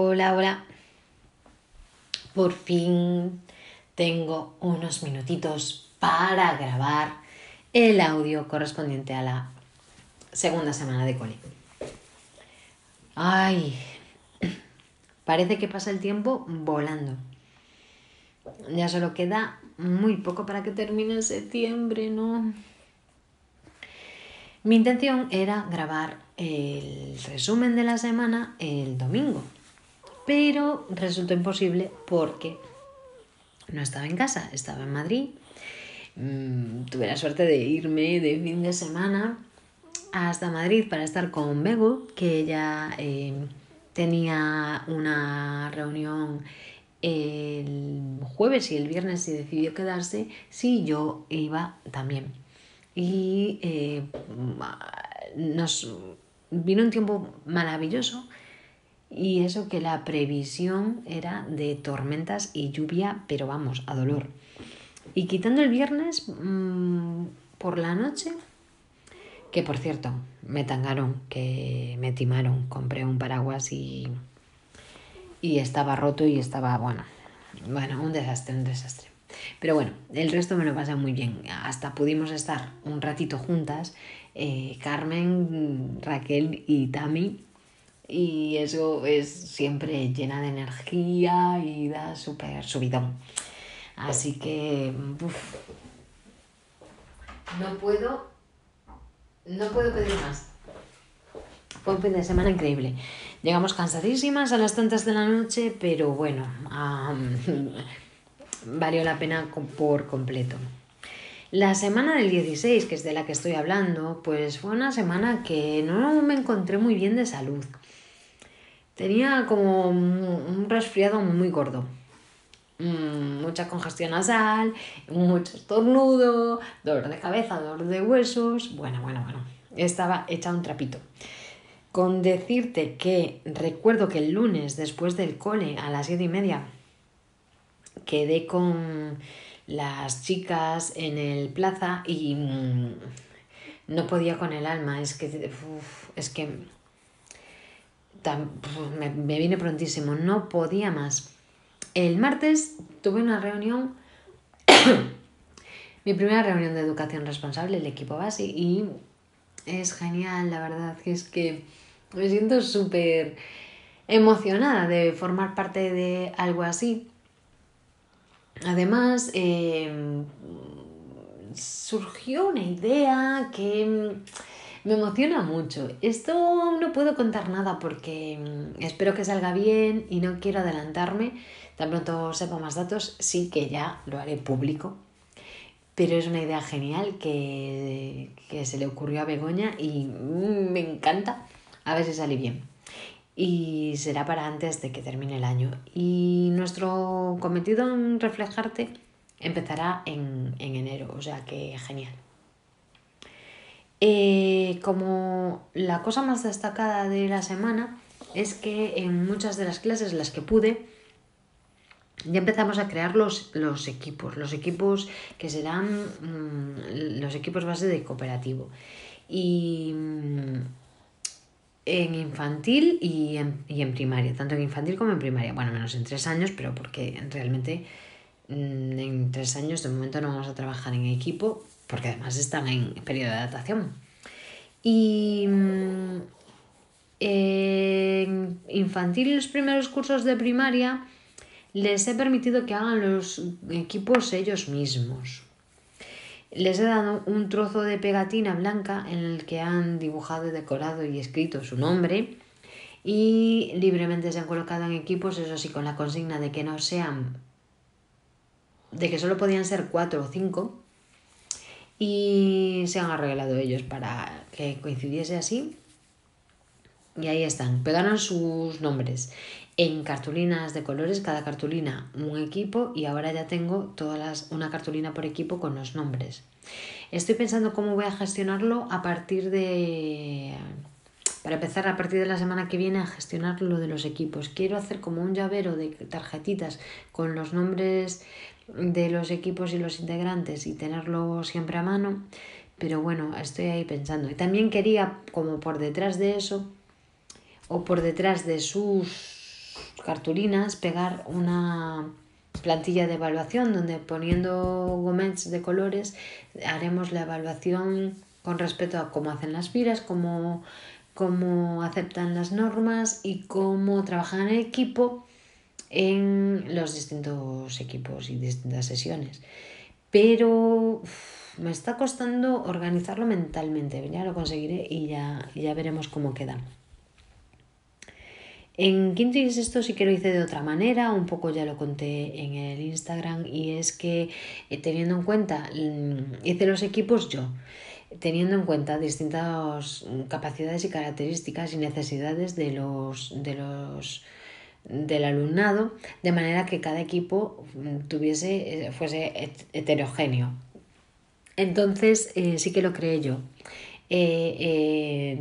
Hola, hola. Por fin tengo unos minutitos para grabar el audio correspondiente a la segunda semana de cole. Ay, parece que pasa el tiempo volando. Ya solo queda muy poco para que termine septiembre, ¿no? Mi intención era grabar el resumen de la semana el domingo, pero resultó imposible porque no estaba en casa, estaba en Madrid. Mm, tuve la suerte de irme de fin de semana hasta Madrid para estar con Bego, que ella eh, tenía una reunión el jueves y el viernes y decidió quedarse si yo iba también y eh, nos vino un tiempo maravilloso y eso que la previsión era de tormentas y lluvia, pero vamos, a dolor. Y quitando el viernes mm, por la noche, que por cierto, me tangaron, que me timaron, compré un paraguas y, y estaba roto y estaba, bueno, bueno, un desastre, un desastre. Pero bueno, el resto me lo pasa muy bien. Hasta pudimos estar un ratito juntas, eh, Carmen, Raquel y Tami. Y eso es siempre llena de energía y da súper subidón. Así que... no puedo... No puedo pedir más. Fue un fin de semana increíble. Llegamos cansadísimas a las tantas de la noche, pero bueno, valió la pena por completo. La semana del 16, que es de la que estoy hablando, pues fue una semana que no me encontré muy bien de salud. Tenía como un resfriado muy gordo. Mm, mucha congestión nasal, mucho estornudo, dolor de cabeza, dolor de huesos. Bueno, bueno, bueno. Estaba hecha un trapito. Con decirte que recuerdo que el lunes después del cole a las siete y media quedé con las chicas en el plaza y mm, no podía con el alma. Es que, es que me, me vine prontísimo, no podía más. El martes tuve una reunión, mi primera reunión de educación responsable, el equipo base, y es genial, la verdad, que es que me siento súper emocionada de formar parte de algo así. Además, em, surgió una idea que me emociona mucho. Esto no puedo contar nada porque em, espero que salga bien y no quiero adelantarme. Tan pronto sepa más datos, sí que ya lo haré público. Pero es una idea genial que, que se le ocurrió a Begoña y mm, me encanta. A ver si sale bien y será para antes de que termine el año. Y nuestro cometido en reflejarte empezará en, enero, o sea que genial. Eh, como la cosa más destacada de la semana es que en muchas de las clases las que pude, ya empezamos a crear los, los equipos, los equipos que serán mm, los equipos base de cooperativo. Y mm, en infantil y en, primaria, tanto en infantil como en primaria. Bueno, menos en tres años, pero porque realmente mm, en tres años de momento no vamos a trabajar en equipo, porque además están en periodo de adaptación. Y mm, en infantil y los primeros cursos de primaria les he permitido que hagan los equipos ellos mismos. Les he dado un trozo de pegatina blanca en el que han dibujado, decorado y escrito su nombre y libremente se han colocado en equipos, eso sí, con la consigna de que no sean, de que solo podían ser cuatro o cinco y se han arreglado ellos para que coincidiese así y ahí están, pegaron sus nombres en cartulinas de colores, cada cartulina un equipo y ahora ya tengo todas las, una cartulina por equipo con los nombres. Estoy pensando cómo voy a gestionarlo a partir de... Para empezar, a partir de la semana que viene a gestionar lo de los equipos. Quiero hacer como un llavero de tarjetitas con los nombres de los equipos y los integrantes y tenerlo siempre a mano. Pero bueno, estoy ahí pensando. Y también quería, como por detrás de eso, o por detrás de sus cartulinas, pegar una plantilla de evaluación donde poniendo gomets de colores haremos la evaluación con respecto a cómo hacen las filas, cómo, cómo aceptan las normas y cómo trabajan en equipo en los distintos equipos y distintas sesiones. Pero me está costando organizarlo mentalmente, ya lo conseguiré y ya, ya veremos cómo queda. En quinto y sexto sí que lo hice de otra manera, un poco ya lo conté en el Instagram y es que eh, teniendo en cuenta, mm, hice los equipos yo, teniendo en cuenta distintas capacidades y características y necesidades de los, de los del alumnado, de manera que cada equipo mm, tuviese, eh, fuese heterogéneo. Entonces eh, sí que lo creé yo.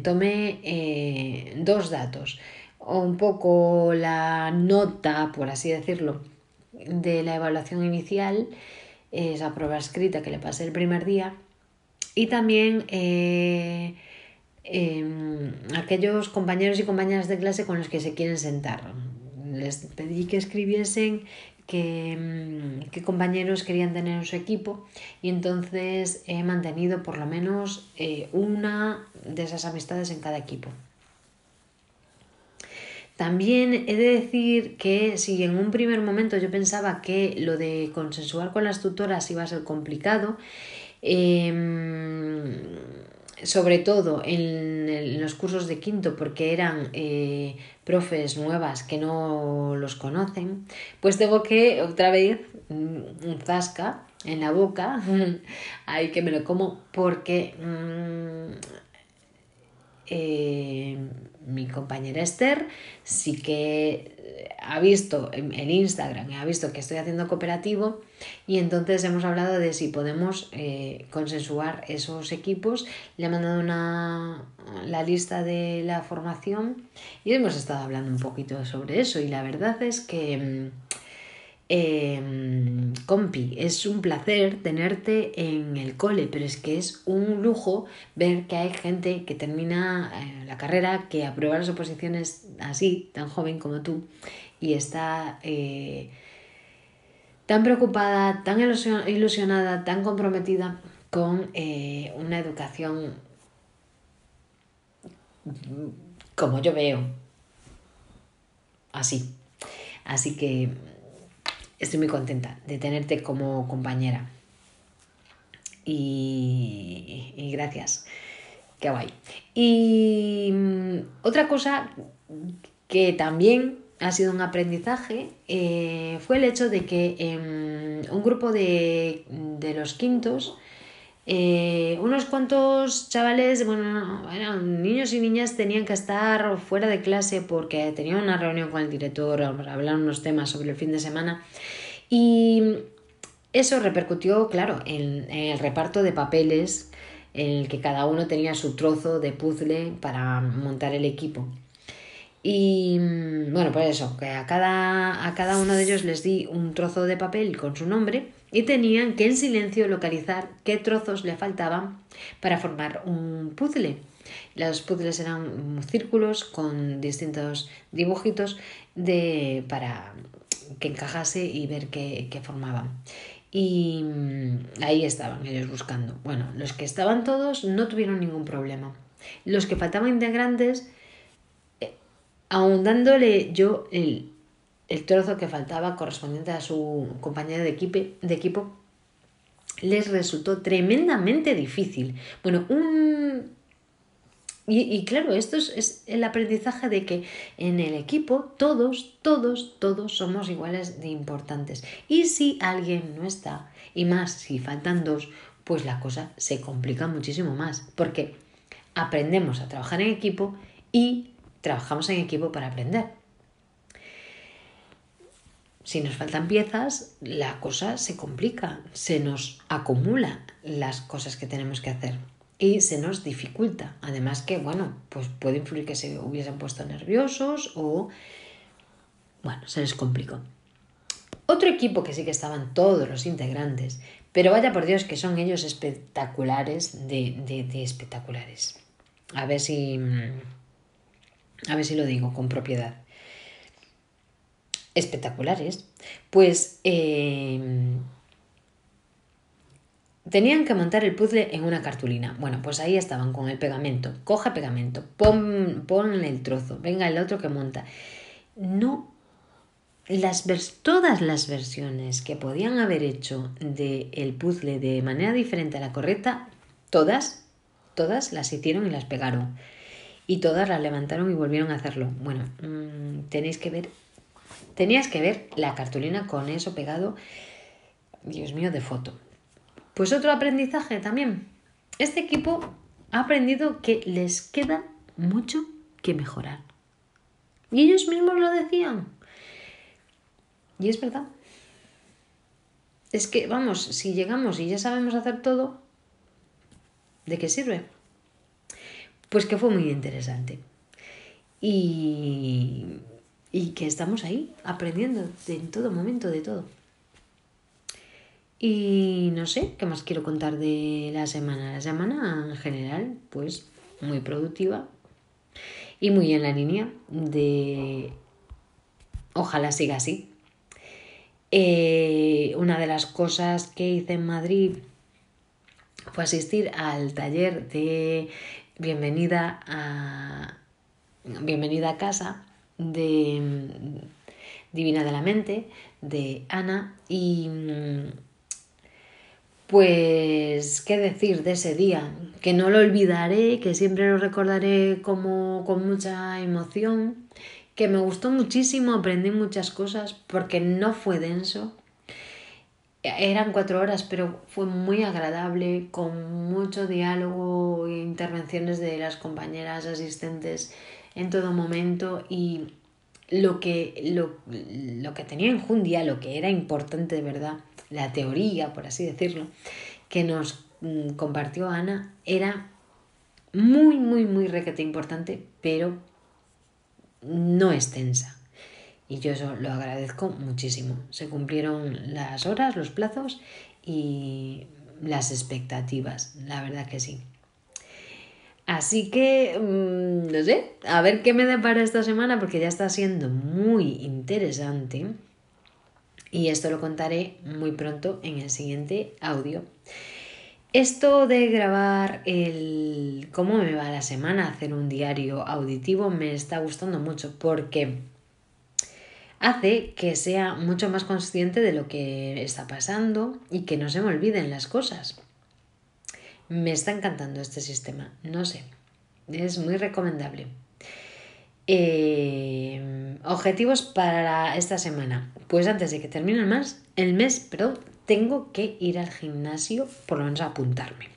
tomé dos datos un poco la nota, por así decirlo, de la evaluación inicial, esa prueba escrita que le pasé el primer día, y también eh, em, aquellos compañeros y compañeras de clase con los que se quieren sentar. Les pedí que escribiesen qué, qué compañeros querían tener en su equipo y entonces he mantenido por lo menos eh, una de esas amistades en cada equipo. También he de decir que si en un primer momento yo pensaba que lo de consensuar con las tutoras iba a ser complicado, em, sobre todo en, los cursos de quinto, porque eran eh, profes nuevas que no los conocen, pues tengo que otra vez mm, un zasca en la boca, ahí que me lo como, porque mm, eh, mi compañera Esther sí que eh, ha visto en, Instagram, ha visto que estoy haciendo cooperativo y entonces hemos hablado de si podemos eh, consensuar esos equipos. Le he mandado una, la lista de la formación y hemos estado hablando un poquito sobre eso y la verdad es que... Mm, Em, compi, es un placer tenerte en el cole, pero es que es un lujo ver que hay gente que termina eh, la carrera, que aprueba las oposiciones así, tan joven como tú, y está eh, tan preocupada, tan ilusionada, tan comprometida con eh, una educación como yo veo, así. Así que estoy muy contenta de tenerte como compañera. Y, gracias. Qué guay. Y mm, otra cosa que también ha sido un aprendizaje eh, fue el hecho de que en un grupo de, de los quintos eh, unos cuantos chavales, bueno, eran niños y niñas, tenían que estar fuera de clase porque tenían una reunión con el director, hablar unos temas sobre el fin de semana. Y eso repercutió, claro, en, el reparto de papeles en el que cada uno tenía su trozo de puzzle para montar el equipo. Y bueno, por eso, que a cada, a cada uno de ellos les di un trozo de papel con su nombre y tenían que en silencio localizar qué trozos le faltaban para formar un puzzle. Los puzzles eran círculos con distintos dibujitos de, para que encajase y ver qué, qué formaban. Y mm, ahí estaban ellos buscando. Bueno, los que estaban todos no tuvieron ningún problema. Los que faltaban integrantes, eh, aun dándole yo el el trozo que faltaba correspondiente a su compañera de, de equipo les resultó tremendamente difícil. Bueno, un... Y, claro, esto es, el aprendizaje de que en el equipo todos, todos, todos somos iguales de importantes. Y si alguien no está, y más si faltan dos, pues la cosa se complica muchísimo más, porque aprendemos a trabajar en equipo y trabajamos en equipo para aprender. Si nos faltan piezas, la cosa se complica, se nos acumula las cosas que tenemos que hacer y se nos dificulta. Además que, bueno, pues puede influir que se hubiesen puesto nerviosos o, bueno, se les complicó. Otro equipo que sí que estaban todos los integrantes, pero vaya por Dios que son ellos espectaculares de, de espectaculares. A ver si... A ver si lo digo con propiedad. Espectaculares, pues eh, tenían que montar el puzzle en una cartulina. Bueno, pues ahí estaban con el pegamento. Coja pegamento, pon, ponle el trozo, venga el otro que monta. No, las todas las versiones que podían haber hecho del el puzzle de manera diferente a la correcta, todas, todas las hicieron y las pegaron. Y todas las levantaron y volvieron a hacerlo. Bueno, mm, tenéis que ver, tenías que ver la cartulina con eso pegado, Dios mío, de foto. Pues otro aprendizaje también. Este equipo ha aprendido que les queda mucho que mejorar. Y ellos mismos lo decían. Y es verdad. Es que, vamos, si llegamos y ya sabemos hacer todo, ¿de qué sirve? Pues que fue muy interesante. Y, y que estamos ahí aprendiendo en todo momento de todo. Y no sé, ¿qué más quiero contar de la semana? La semana en general, pues muy productiva y muy en la línea de ojalá siga así. Eh, una de las cosas que hice en Madrid fue asistir al taller de bienvenida a bienvenida a casa de Divina de la Mente de Ana y pues, ¿qué decir de ese día? Que no lo olvidaré, que siempre lo recordaré como con mucha emoción, que me gustó muchísimo, aprendí muchas cosas porque no fue denso. Eran cuatro horas, pero fue muy agradable, con mucho diálogo e intervenciones de las compañeras asistentes en todo momento y lo que, lo, lo que tenía enjundia, lo que era importante de verdad, la teoría, por así decirlo, que nos mm, compartió Ana era muy, muy, muy requete importante, pero no extensa. Y yo eso lo agradezco muchísimo. Se cumplieron las horas, los plazos y las expectativas, la verdad que sí. Así que, mm, no sé, a ver qué me depara esta semana porque ya está siendo muy interesante. Y esto lo contaré muy pronto en el siguiente audio. Esto de grabar el cómo me va la semana, hacer un diario auditivo, me está gustando mucho porque hace que sea mucho más consciente de lo que está pasando y que no se me olviden las cosas. Me está encantando este sistema, no sé, es muy recomendable. Eh, objetivos para esta semana. Pues antes de que termine el mes, el mes, perdón, tengo que ir al gimnasio, por lo menos a apuntarme.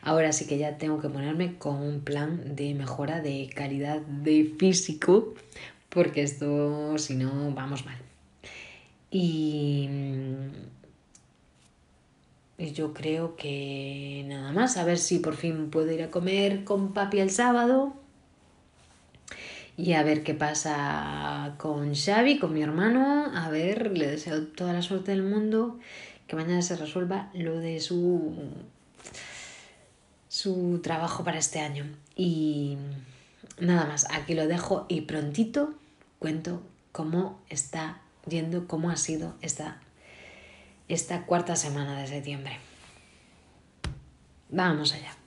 Ahora sí que ya tengo que ponerme con un plan de mejora de calidad de físico, porque esto, si no, vamos mal. Y, y yo creo que nada más, a ver si por fin puedo ir a comer con papi el sábado y a ver qué pasa con Xavi, con mi hermano. A ver, le deseo toda la suerte del mundo. Que mañana se resuelva lo de su, su trabajo para este año. Y nada más, aquí lo dejo y prontito cuento cómo está yendo, cómo ha sido esta, esta cuarta semana de septiembre. Vamos allá.